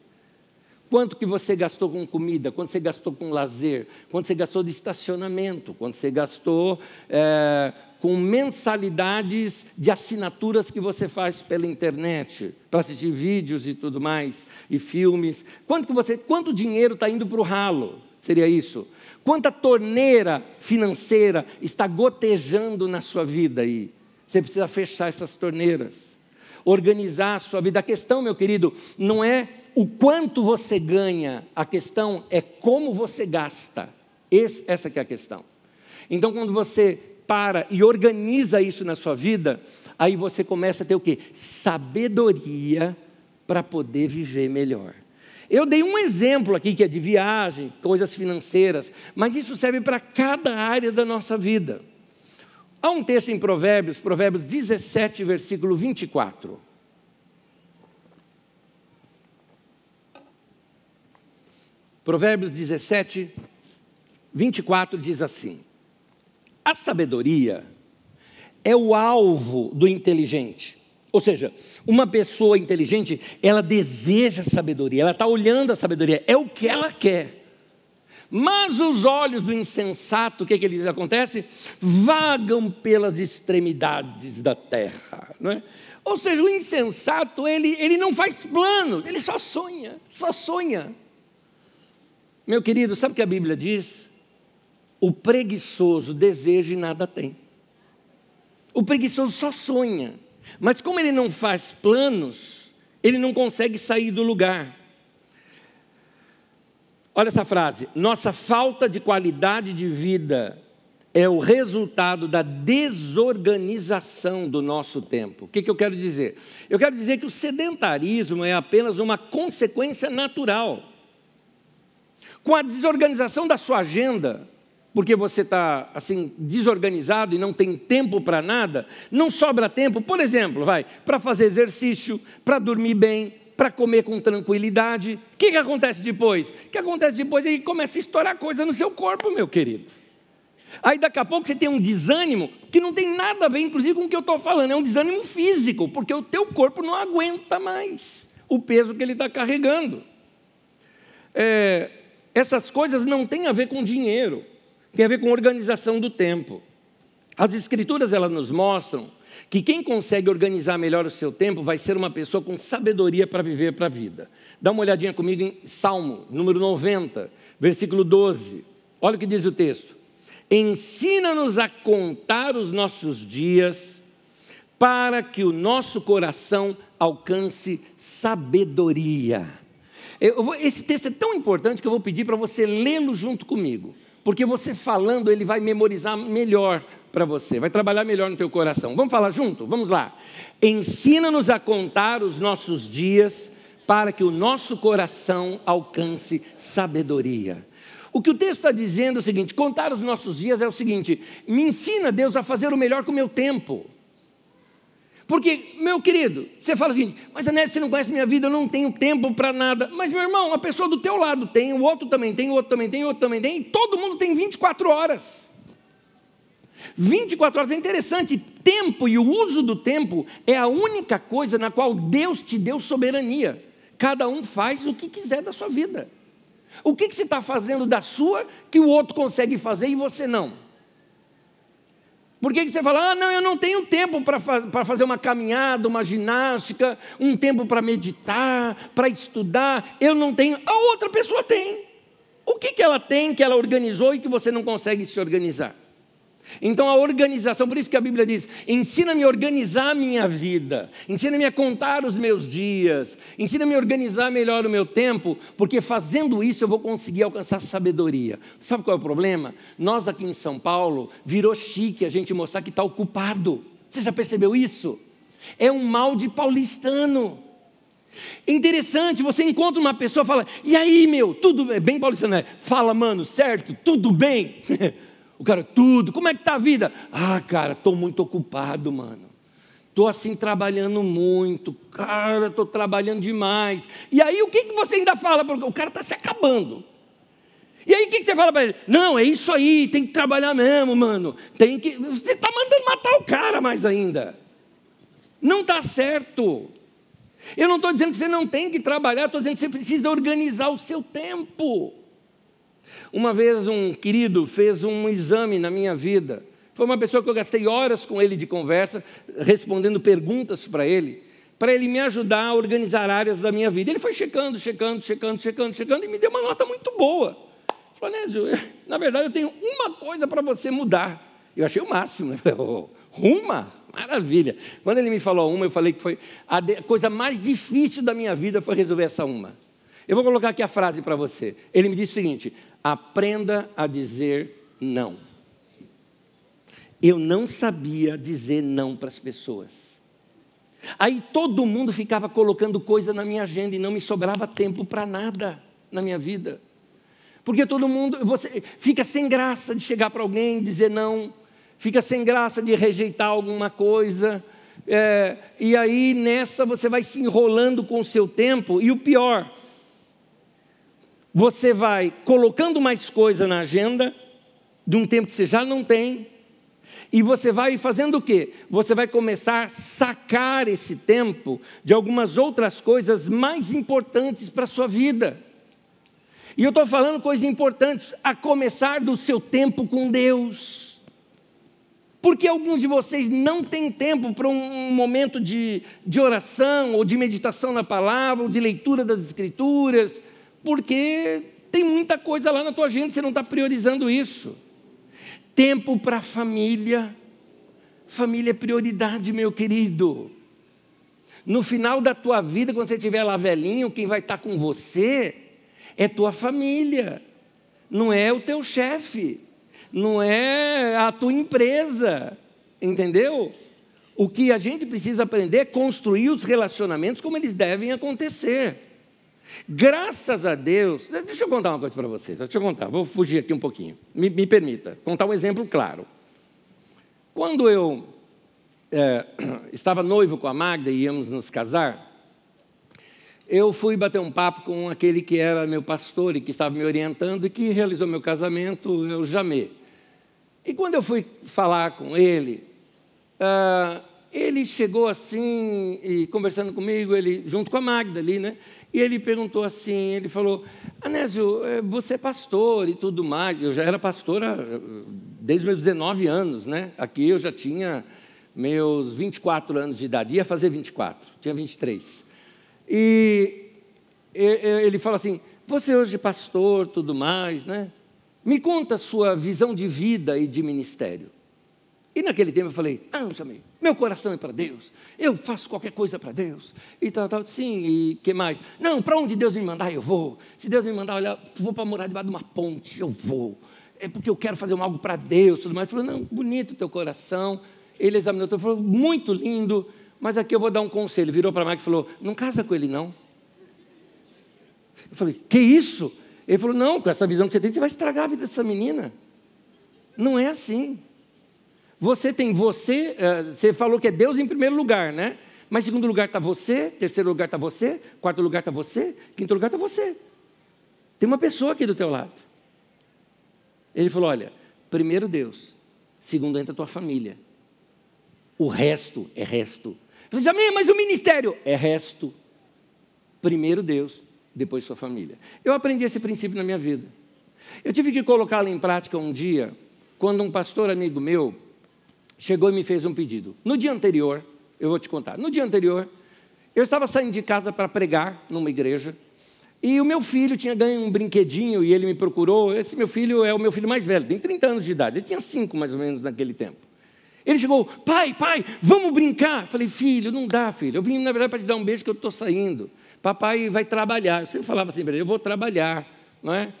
Quanto que você gastou com comida, quanto você gastou com lazer, quanto você gastou de estacionamento, quanto você gastou é, com mensalidades de assinaturas que você faz pela internet, para assistir vídeos e tudo mais, e filmes. Quanto, que você, quanto dinheiro está indo para o ralo? Seria isso? Quanta torneira financeira está gotejando na sua vida aí? Você precisa fechar essas torneiras organizar a sua vida. A questão, meu querido, não é o quanto você ganha, a questão é como você gasta. Esse, essa é a questão. Então, quando você para e organiza isso na sua vida, aí você começa a ter o quê? Sabedoria para poder viver melhor. Eu dei um exemplo aqui que é de viagem, coisas financeiras, mas isso serve para cada área da nossa vida. Há um texto em Provérbios, Provérbios 17, versículo 24. Provérbios 17, 24 diz assim: A sabedoria é o alvo do inteligente. Ou seja, uma pessoa inteligente, ela deseja sabedoria, ela está olhando a sabedoria, é o que ela quer. Mas os olhos do insensato, o que, que eles acontece? Vagam pelas extremidades da terra. Não é? Ou seja, o insensato, ele, ele não faz planos, ele só sonha, só sonha. Meu querido, sabe o que a Bíblia diz? O preguiçoso deseja e nada tem. O preguiçoso só sonha, mas como ele não faz planos, ele não consegue sair do lugar. Olha essa frase: nossa falta de qualidade de vida é o resultado da desorganização do nosso tempo. O que, que eu quero dizer? Eu quero dizer que o sedentarismo é apenas uma consequência natural com a desorganização da sua agenda, porque você está assim desorganizado e não tem tempo para nada, não sobra tempo, por exemplo, vai para fazer exercício, para dormir bem, para comer com tranquilidade. O que, que acontece depois? O que acontece depois é que começa a estourar coisa no seu corpo, meu querido. Aí daqui a pouco você tem um desânimo que não tem nada a ver, inclusive, com o que eu estou falando, é um desânimo físico, porque o teu corpo não aguenta mais o peso que ele está carregando. É, essas coisas não têm a ver com dinheiro, tem a ver com organização do tempo. As escrituras elas nos mostram que quem consegue organizar melhor o seu tempo vai ser uma pessoa com sabedoria para viver para a vida. Dá uma olhadinha comigo em Salmo, número 90, versículo 12. Olha o que diz o texto. Ensina-nos a contar os nossos dias, para que o nosso coração alcance sabedoria. Vou, esse texto é tão importante que eu vou pedir para você lê-lo junto comigo, porque você falando ele vai memorizar melhor para você, vai trabalhar melhor no teu coração. Vamos falar junto? Vamos lá. Ensina-nos a contar os nossos dias para que o nosso coração alcance sabedoria. O que o texto está dizendo é o seguinte: contar os nossos dias é o seguinte, me ensina, Deus, a fazer o melhor com o meu tempo. Porque, meu querido, você fala assim, mas Anete, você não conhece minha vida, eu não tenho tempo para nada. Mas, meu irmão, a pessoa do teu lado tem, o outro também tem, o outro também tem, o outro também tem, e todo mundo tem 24 horas. 24 horas é interessante. Tempo e o uso do tempo é a única coisa na qual Deus te deu soberania. Cada um faz o que quiser da sua vida. O que, que você está fazendo da sua que o outro consegue fazer e você não? Por que, você fala, ah, não, eu não tenho tempo para fa fazer uma caminhada, uma ginástica, um tempo para meditar, para estudar, eu não tenho, a outra pessoa tem. O que, que ela tem que ela organizou e que você não consegue se organizar? Então a organização, por isso que a Bíblia diz: ensina-me a organizar a minha vida, ensina-me a contar os meus dias, ensina-me a organizar melhor o meu tempo, porque fazendo isso eu vou conseguir alcançar sabedoria. Sabe qual é o problema? Nós aqui em São Paulo, virou chique a gente mostrar que está ocupado. Você já percebeu isso? É um mal de paulistano. Interessante, você encontra uma pessoa e fala, e aí meu, tudo bem? Bem paulistano, é? Fala, mano, certo? Tudo bem? O cara, tudo, como é que tá a vida? Ah, cara, estou muito ocupado, mano. Estou assim trabalhando muito, cara, estou trabalhando demais. E aí o que, que você ainda fala? O cara está se acabando. E aí o que, que você fala para ele? Não, é isso aí, tem que trabalhar mesmo, mano. Tem que. Você está mandando matar o cara mais ainda. Não está certo. Eu não estou dizendo que você não tem que trabalhar, estou dizendo que você precisa organizar o seu tempo. Uma vez um querido fez um exame na minha vida. Foi uma pessoa que eu gastei horas com ele de conversa, respondendo perguntas para ele, para ele me ajudar a organizar áreas da minha vida. Ele foi checando, checando, checando, checando, checando e me deu uma nota muito boa. Falei, Nésio, na verdade eu tenho uma coisa para você mudar. Eu achei o máximo. Né? Falei, oh, uma? Maravilha. Quando ele me falou uma, eu falei que foi a coisa mais difícil da minha vida foi resolver essa uma. Eu vou colocar aqui a frase para você. Ele me disse o seguinte: Aprenda a dizer não. Eu não sabia dizer não para as pessoas. Aí todo mundo ficava colocando coisa na minha agenda e não me sobrava tempo para nada na minha vida. Porque todo mundo, você fica sem graça de chegar para alguém e dizer não, fica sem graça de rejeitar alguma coisa. É, e aí nessa você vai se enrolando com o seu tempo, e o pior, você vai colocando mais coisa na agenda, de um tempo que você já não tem, e você vai fazendo o quê? Você vai começar a sacar esse tempo de algumas outras coisas mais importantes para a sua vida. E eu estou falando coisas importantes, a começar do seu tempo com Deus. Porque alguns de vocês não têm tempo para um momento de, de oração, ou de meditação na palavra, ou de leitura das Escrituras, porque tem muita coisa lá na tua agenda, você não está priorizando isso. Tempo para a família. Família é prioridade, meu querido. No final da tua vida, quando você estiver lá velhinho, quem vai estar tá com você é tua família, não é o teu chefe, não é a tua empresa, entendeu? O que a gente precisa aprender é construir os relacionamentos como eles devem acontecer. Graças a Deus, deixa eu contar uma coisa para vocês, deixa eu contar, vou fugir aqui um pouquinho, me, me permita, contar um exemplo claro. Quando eu é, estava noivo com a Magda e íamos nos casar, eu fui bater um papo com aquele que era meu pastor e que estava me orientando e que realizou meu casamento, o Jamê. E quando eu fui falar com ele, uh, ele chegou assim e conversando comigo, ele junto com a Magda ali, né? E ele perguntou assim, ele falou, Anésio, eh, você é pastor e tudo mais. Eu já era pastor desde meus 19 anos, né? Aqui eu já tinha meus 24 anos de idade, ia fazer 24, tinha 23. E ele fala assim, você hoje é pastor, tudo mais, né? Me conta a sua visão de vida e de ministério. E naquele tempo eu falei, chamei, meu coração é para Deus, eu faço qualquer coisa para Deus, e tal, tal, sim, e que mais? Não, para onde Deus me mandar, eu vou. Se Deus me mandar, olha, vou para morar debaixo de uma ponte, eu vou. é porque eu quero fazer algo para Deus, tudo mais. Eu falei, não, bonito o teu coração. Ele examinou, tudo, falou, muito lindo, mas aqui eu vou dar um conselho. Virou para a Mike e falou, não casa com ele não. Eu falei, que isso? Ele falou, não, com essa visão que você tem, você vai estragar a vida dessa menina. Não é assim. Você tem você, eh, você falou que é Deus em primeiro lugar, né? Mas segundo lugar está você, terceiro lugar está você, quarto lugar está você, quinto lugar está você. Tem uma pessoa aqui do teu lado. Ele falou: olha, primeiro Deus, segundo entra a tua família. O resto é resto. Eu falei, mas o ministério é resto. Primeiro Deus, depois sua família. Eu aprendi esse princípio na minha vida. Eu tive que colocá-lo em prática um dia, quando um pastor amigo meu chegou e me fez um pedido. No dia anterior, eu vou te contar. No dia anterior, eu estava saindo de casa para pregar numa igreja. E o meu filho tinha ganho um brinquedinho e ele me procurou. Esse meu filho é o meu filho mais velho, tem 30 anos de idade. Ele tinha 5 mais ou menos naquele tempo. Ele chegou, pai, pai, vamos brincar. falei, filho, não dá, filho. Eu vim, na verdade, para te dar um beijo que eu estou saindo. Papai vai trabalhar. Eu sempre falava assim para ele, eu vou trabalhar. Não é?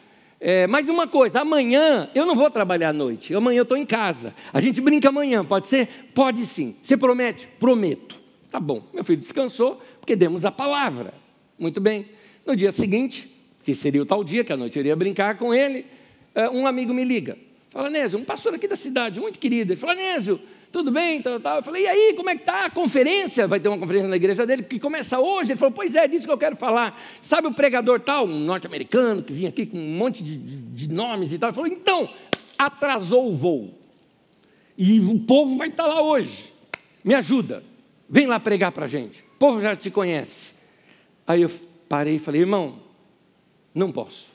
É, mas uma coisa, amanhã eu não vou trabalhar à noite, amanhã eu estou em casa. A gente brinca amanhã, pode ser? Pode sim. Você promete? Prometo. Tá bom. Meu filho descansou, porque demos a palavra. Muito bem. No dia seguinte, que seria o tal dia que a noite eu iria brincar com ele, é, um amigo me liga. Fala, Nésio, um pastor aqui da cidade, muito querido. Ele fala, Nésio, tudo bem? Tal, tal. Eu falei, e aí, como é que está a conferência? Vai ter uma conferência na igreja dele, que começa hoje. Ele falou, pois é, disso que eu quero falar. Sabe o pregador tal, um norte-americano, que vinha aqui com um monte de, de, de nomes e tal. Ele falou, então, atrasou o voo. E o povo vai estar lá hoje. Me ajuda. Vem lá pregar para a gente. O povo já te conhece. Aí eu parei e falei, irmão, não posso.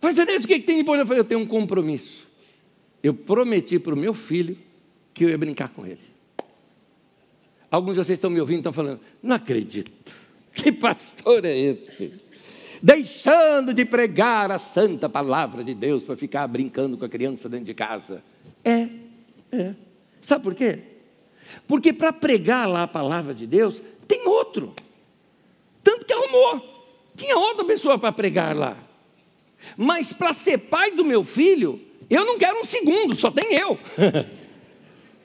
Mas, Denise, o que, que tem depois? Eu falei, eu tenho um compromisso. Eu prometi para o meu filho que eu ia brincar com ele. Alguns de vocês estão me ouvindo estão falando: não acredito, que pastor é esse? Deixando de pregar a santa palavra de Deus para ficar brincando com a criança dentro de casa. É, é. Sabe por quê? Porque para pregar lá a palavra de Deus, tem outro. Tanto que arrumou. Tinha outra pessoa para pregar lá. Mas para ser pai do meu filho, eu não quero um segundo, só tem eu.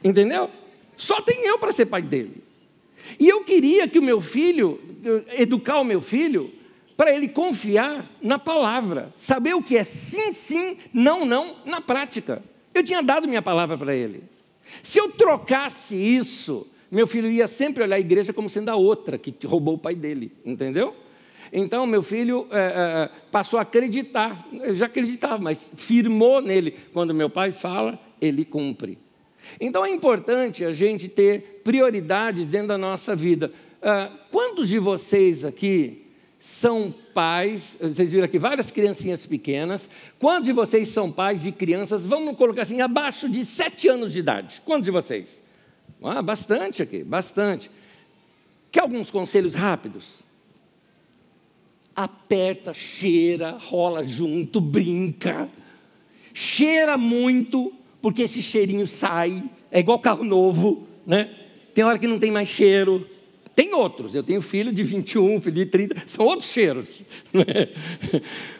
Entendeu? Só tem eu para ser pai dele. E eu queria que o meu filho, educar o meu filho, para ele confiar na palavra, saber o que é sim, sim, não, não, na prática. Eu tinha dado minha palavra para ele. Se eu trocasse isso, meu filho ia sempre olhar a igreja como sendo a outra que roubou o pai dele, entendeu? Então, meu filho é, é, passou a acreditar, eu já acreditava, mas firmou nele. Quando meu pai fala, ele cumpre. Então é importante a gente ter prioridades dentro da nossa vida. Uh, quantos de vocês aqui são pais? Vocês viram aqui várias criancinhas pequenas. Quantos de vocês são pais de crianças, vamos colocar assim, abaixo de sete anos de idade? Quantos de vocês? Ah, bastante aqui, bastante. Quer alguns conselhos rápidos? Aperta, cheira, rola junto, brinca. Cheira muito, porque esse cheirinho sai, é igual carro novo, né? Tem hora que não tem mais cheiro. Tem outros, eu tenho filho de 21, filho de 30, são outros cheiros. Né?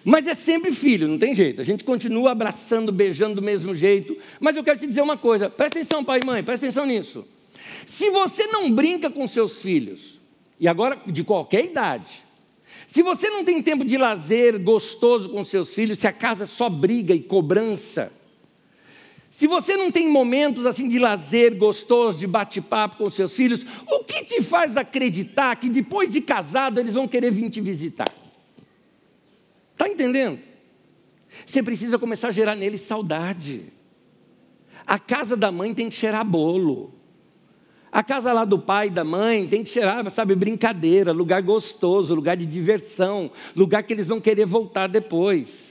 Mas é sempre filho, não tem jeito. A gente continua abraçando, beijando do mesmo jeito. Mas eu quero te dizer uma coisa, presta atenção, pai e mãe, presta atenção nisso. Se você não brinca com seus filhos, e agora de qualquer idade, se você não tem tempo de lazer gostoso com seus filhos, se a casa só briga e cobrança, se você não tem momentos assim de lazer gostoso, de bate-papo com seus filhos, o que te faz acreditar que depois de casado eles vão querer vir te visitar? Está entendendo? Você precisa começar a gerar neles saudade. A casa da mãe tem que cheirar bolo. A casa lá do pai e da mãe tem que cheirar, sabe, brincadeira, lugar gostoso, lugar de diversão, lugar que eles vão querer voltar depois.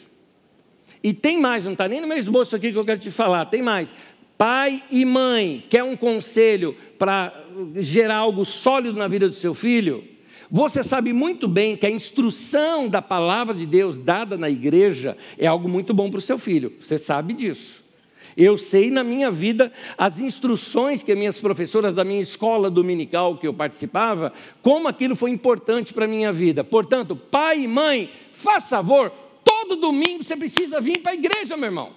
E tem mais, não está nem no meu esboço aqui que eu quero te falar, tem mais. Pai e mãe, quer um conselho para gerar algo sólido na vida do seu filho? Você sabe muito bem que a instrução da palavra de Deus dada na igreja é algo muito bom para o seu filho. Você sabe disso. Eu sei na minha vida as instruções que minhas professoras da minha escola dominical que eu participava, como aquilo foi importante para a minha vida. Portanto, pai e mãe, faz favor, todo domingo você precisa vir para a igreja, meu irmão.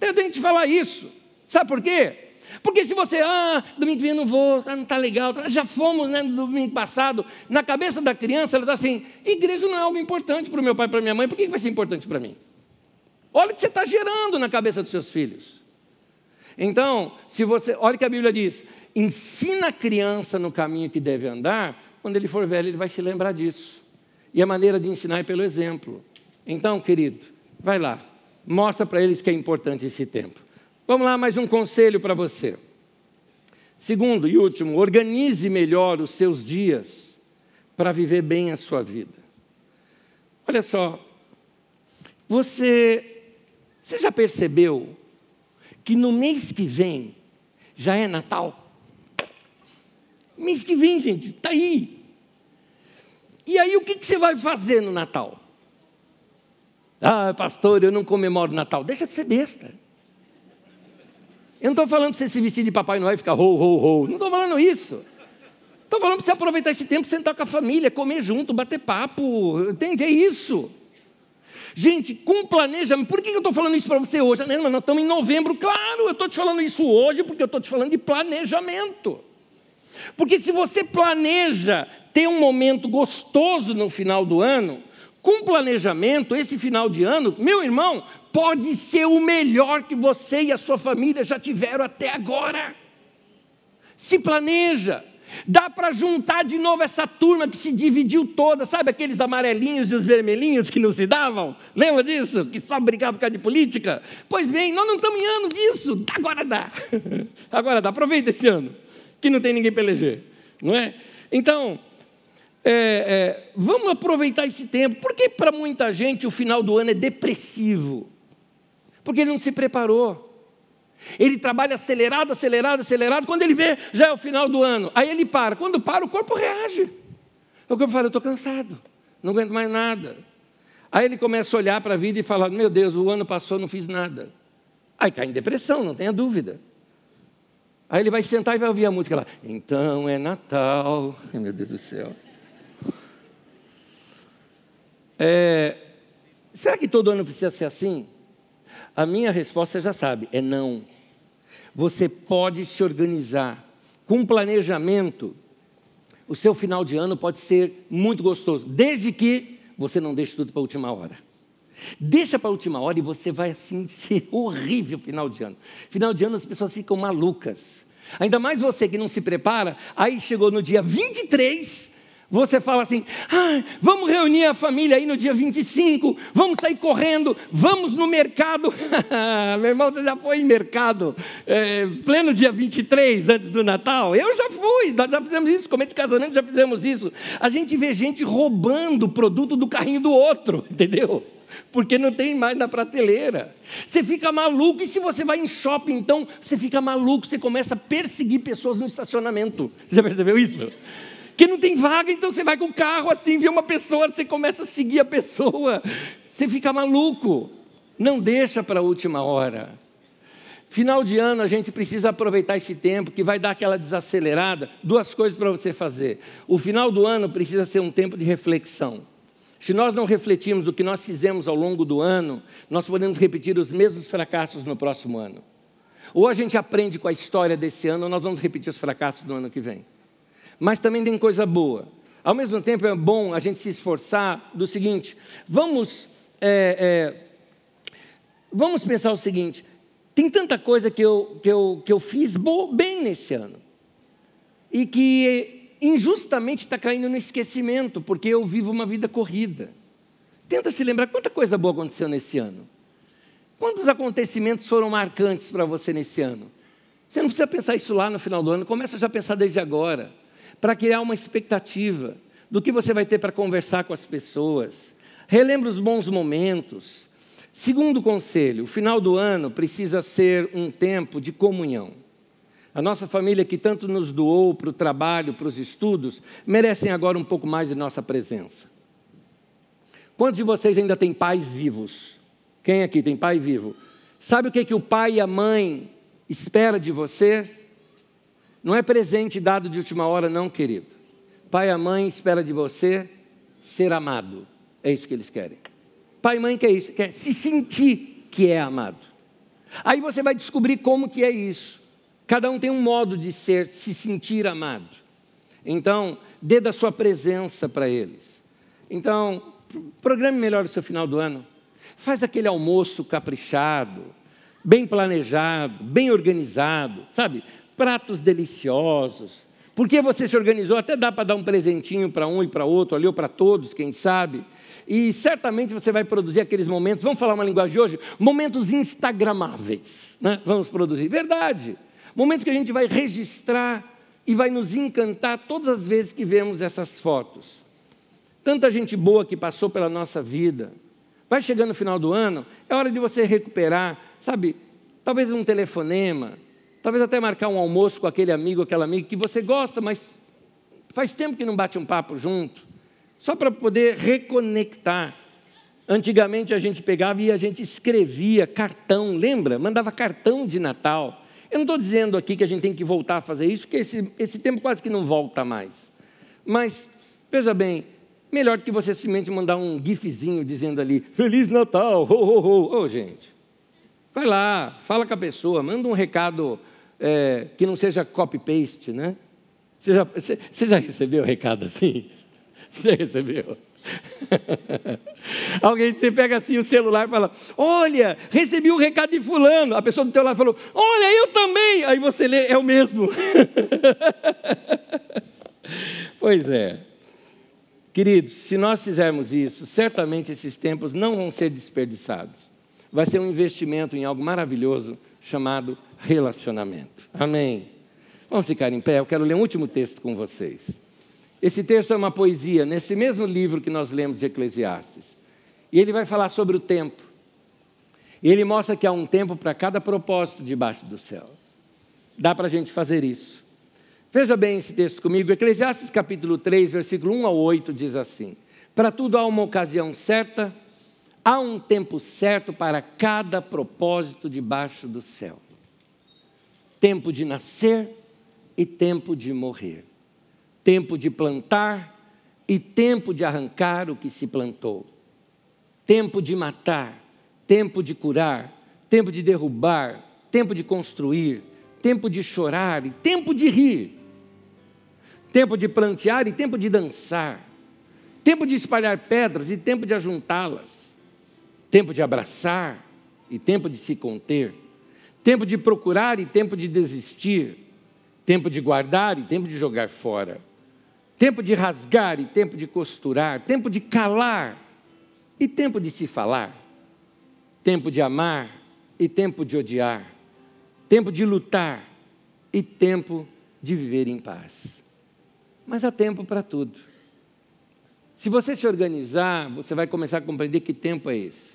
Eu tenho que te falar isso. Sabe por quê? Porque se você, ah, domingo que vem eu não vou, ah, não está legal, já fomos né, no domingo passado, na cabeça da criança ela está assim, igreja não é algo importante para o meu pai e para minha mãe, por que vai ser importante para mim? Olha o que você está gerando na cabeça dos seus filhos. Então, se você, olha o que a Bíblia diz, ensina a criança no caminho que deve andar, quando ele for velho ele vai se lembrar disso. E a maneira de ensinar é pelo exemplo. Então, querido, vai lá, mostra para eles que é importante esse tempo. Vamos lá, mais um conselho para você. Segundo e último, organize melhor os seus dias para viver bem a sua vida. Olha só, você, você já percebeu que no mês que vem já é Natal? Mês que vem, gente, está aí. E aí, o que, que você vai fazer no Natal? Ah, pastor, eu não comemoro Natal. Deixa de ser besta. Eu não estou falando para você se vestir de Papai Noel e ficar ho, ho, ho. Não estou falando isso. Estou falando para você aproveitar esse tempo, sentar com a família, comer junto, bater papo. Entende? É isso. Gente, com planejamento. Por que eu estou falando isso para você hoje? Nós estamos em novembro. Claro, eu estou te falando isso hoje porque eu estou te falando de planejamento. Porque se você planeja ter um momento gostoso no final do ano, com planejamento, esse final de ano, meu irmão, pode ser o melhor que você e a sua família já tiveram até agora. Se planeja. Dá para juntar de novo essa turma que se dividiu toda, sabe aqueles amarelinhos e os vermelhinhos que não se davam? Lembra disso? Que só brigavam por causa de política? Pois bem, nós não estamos em ano disso, agora dá. Agora dá, aproveita esse ano, que não tem ninguém para eleger, não é? Então, é, é, vamos aproveitar esse tempo, porque para muita gente o final do ano é depressivo. Porque ele não se preparou. Ele trabalha acelerado, acelerado, acelerado. Quando ele vê, já é o final do ano. Aí ele para. Quando para, o corpo reage. O corpo fala: Eu estou cansado, não aguento mais nada. Aí ele começa a olhar para a vida e falar: Meu Deus, o ano passou, não fiz nada. Aí cai em depressão, não tenha dúvida. Aí ele vai sentar e vai ouvir a música lá. Então é Natal. Meu Deus do céu. É, será que todo ano precisa ser assim? A minha resposta já sabe, é não. Você pode se organizar com planejamento. O seu final de ano pode ser muito gostoso, desde que você não deixe tudo para a última hora. Deixa para a última hora e você vai assim ser horrível final de ano. Final de ano as pessoas ficam malucas. Ainda mais você que não se prepara, aí chegou no dia 23, você fala assim: ah, vamos reunir a família aí no dia 25, vamos sair correndo, vamos no mercado. Meu irmão, você já foi em mercado é, pleno dia 23, antes do Natal? Eu já fui, nós já fizemos isso, comer de casamento já fizemos isso. A gente vê gente roubando o produto do carrinho do outro, entendeu? porque não tem mais na prateleira. Você fica maluco, e se você vai em shopping, então, você fica maluco, você começa a perseguir pessoas no estacionamento. Você já percebeu isso? Que não tem vaga, então você vai com o carro assim, vê uma pessoa, você começa a seguir a pessoa, você fica maluco. Não deixa para a última hora. Final de ano a gente precisa aproveitar esse tempo que vai dar aquela desacelerada. Duas coisas para você fazer. O final do ano precisa ser um tempo de reflexão. Se nós não refletirmos o que nós fizemos ao longo do ano, nós podemos repetir os mesmos fracassos no próximo ano. Ou a gente aprende com a história desse ano, ou nós vamos repetir os fracassos do ano que vem mas também tem coisa boa. Ao mesmo tempo é bom a gente se esforçar do seguinte: vamos, é, é, vamos pensar o seguinte: tem tanta coisa que eu, que eu, que eu fiz bem nesse ano e que injustamente está caindo no esquecimento, porque eu vivo uma vida corrida. Tenta se lembrar quanta coisa boa aconteceu nesse ano. Quantos acontecimentos foram marcantes para você nesse ano? Você não precisa pensar isso lá no final do ano, começa já a pensar desde agora para criar uma expectativa do que você vai ter para conversar com as pessoas. Relembre os bons momentos. Segundo conselho, o final do ano precisa ser um tempo de comunhão. A nossa família, que tanto nos doou para o trabalho, para os estudos, merecem agora um pouco mais de nossa presença. Quantos de vocês ainda têm pais vivos? Quem aqui tem pai vivo? Sabe o que, que o pai e a mãe espera de você? Não é presente dado de última hora, não, querido. Pai e mãe espera de você ser amado. É isso que eles querem. Pai e mãe quer isso, quer se sentir que é amado. Aí você vai descobrir como que é isso. Cada um tem um modo de ser, se sentir amado. Então, dê da sua presença para eles. Então, programe melhor o seu final do ano. Faz aquele almoço caprichado, bem planejado, bem organizado, sabe? Pratos deliciosos. Porque você se organizou, até dá para dar um presentinho para um e para outro, ali ou para todos, quem sabe. E certamente você vai produzir aqueles momentos, vamos falar uma linguagem de hoje, momentos instagramáveis, né? Vamos produzir. Verdade. Momentos que a gente vai registrar e vai nos encantar todas as vezes que vemos essas fotos. Tanta gente boa que passou pela nossa vida. Vai chegando no final do ano, é hora de você recuperar, sabe? Talvez um telefonema, talvez até marcar um almoço com aquele amigo, aquela amiga que você gosta, mas faz tempo que não bate um papo junto, só para poder reconectar. Antigamente a gente pegava e a gente escrevia cartão, lembra? Mandava cartão de Natal. Eu não estou dizendo aqui que a gente tem que voltar a fazer isso, porque esse, esse tempo quase que não volta mais. Mas, veja bem, melhor que você simplesmente mandar um gifzinho dizendo ali, Feliz Natal, ho, ho, ho. Ô, oh, gente, vai lá, fala com a pessoa, manda um recado é, que não seja copy-paste, né? Você já, você, já recebeu recado assim? Você já recebeu? Alguém você pega assim o celular e fala: Olha, recebi um recado de fulano. A pessoa do teu lado falou: Olha, eu também. Aí você lê, é o mesmo. pois é. Queridos, se nós fizermos isso, certamente esses tempos não vão ser desperdiçados. Vai ser um investimento em algo maravilhoso chamado relacionamento. Amém. Vamos ficar em pé, eu quero ler um último texto com vocês. Esse texto é uma poesia, nesse mesmo livro que nós lemos de Eclesiastes. E ele vai falar sobre o tempo. E ele mostra que há um tempo para cada propósito debaixo do céu. Dá para a gente fazer isso. Veja bem esse texto comigo. Eclesiastes capítulo 3, versículo 1 a 8 diz assim: Para tudo há uma ocasião certa, há um tempo certo para cada propósito debaixo do céu. Tempo de nascer e tempo de morrer tempo de plantar e tempo de arrancar o que se plantou, tempo de matar, tempo de curar, tempo de derrubar, tempo de construir, tempo de chorar e tempo de rir, tempo de plantear e tempo de dançar, tempo de espalhar pedras e tempo de ajuntá-las, tempo de abraçar e tempo de se conter, tempo de procurar e tempo de desistir, tempo de guardar e tempo de jogar fora tempo de rasgar e tempo de costurar, tempo de calar e tempo de se falar, tempo de amar e tempo de odiar, tempo de lutar e tempo de viver em paz. Mas há tempo para tudo. Se você se organizar, você vai começar a compreender que tempo é esse.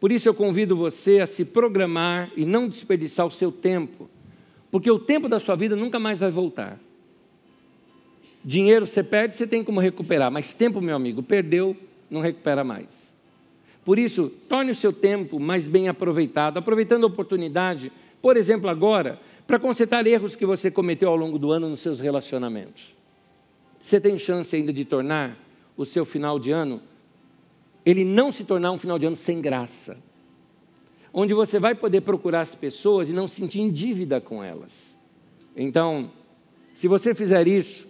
Por isso eu convido você a se programar e não desperdiçar o seu tempo, porque o tempo da sua vida nunca mais vai voltar. Dinheiro você perde, você tem como recuperar, mas tempo, meu amigo, perdeu, não recupera mais. Por isso, torne o seu tempo mais bem aproveitado, aproveitando a oportunidade, por exemplo, agora, para consertar erros que você cometeu ao longo do ano nos seus relacionamentos. Você tem chance ainda de tornar o seu final de ano, ele não se tornar um final de ano sem graça, onde você vai poder procurar as pessoas e não sentir em dívida com elas. Então, se você fizer isso,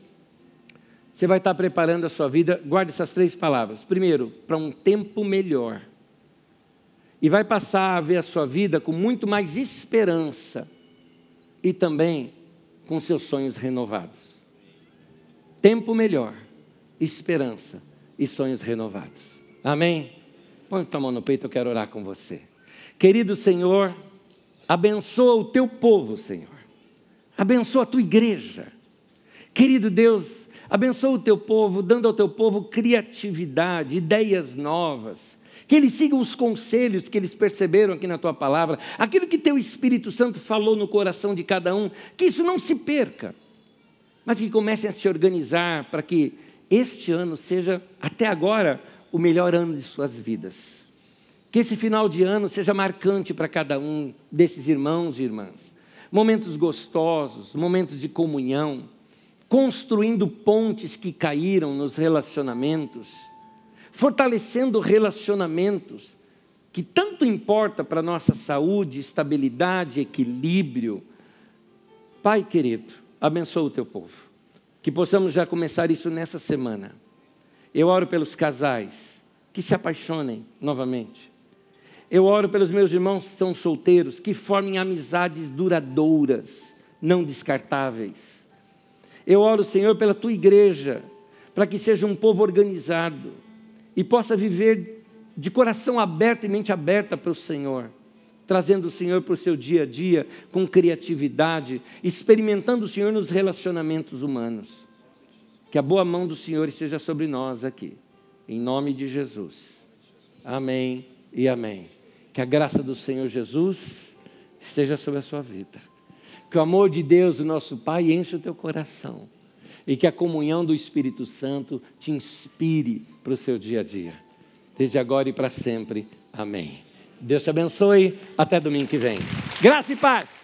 você vai estar preparando a sua vida, guarde essas três palavras. Primeiro, para um tempo melhor. E vai passar a ver a sua vida com muito mais esperança e também com seus sonhos renovados. Tempo melhor, esperança e sonhos renovados. Amém? Põe tua mão no peito, eu quero orar com você. Querido Senhor, abençoa o teu povo, Senhor. Abençoa a tua igreja. Querido Deus, Abençoa o teu povo, dando ao teu povo criatividade, ideias novas. Que eles sigam os conselhos que eles perceberam aqui na tua palavra, aquilo que teu Espírito Santo falou no coração de cada um, que isso não se perca, mas que comecem a se organizar para que este ano seja, até agora, o melhor ano de suas vidas. Que esse final de ano seja marcante para cada um desses irmãos e irmãs. Momentos gostosos, momentos de comunhão construindo pontes que caíram nos relacionamentos, fortalecendo relacionamentos que tanto importa para a nossa saúde, estabilidade, equilíbrio. Pai querido, abençoa o teu povo. Que possamos já começar isso nessa semana. Eu oro pelos casais que se apaixonem novamente. Eu oro pelos meus irmãos que são solteiros, que formem amizades duradouras, não descartáveis. Eu oro, Senhor, pela tua igreja, para que seja um povo organizado e possa viver de coração aberto e mente aberta para o Senhor, trazendo o Senhor para o seu dia a dia com criatividade, experimentando o Senhor nos relacionamentos humanos. Que a boa mão do Senhor esteja sobre nós aqui, em nome de Jesus. Amém e amém. Que a graça do Senhor Jesus esteja sobre a sua vida. Que o amor de Deus, o nosso Pai, enche o teu coração. E que a comunhão do Espírito Santo te inspire para o seu dia a dia. Desde agora e para sempre. Amém. Deus te abençoe. Até domingo que vem. Graça e paz.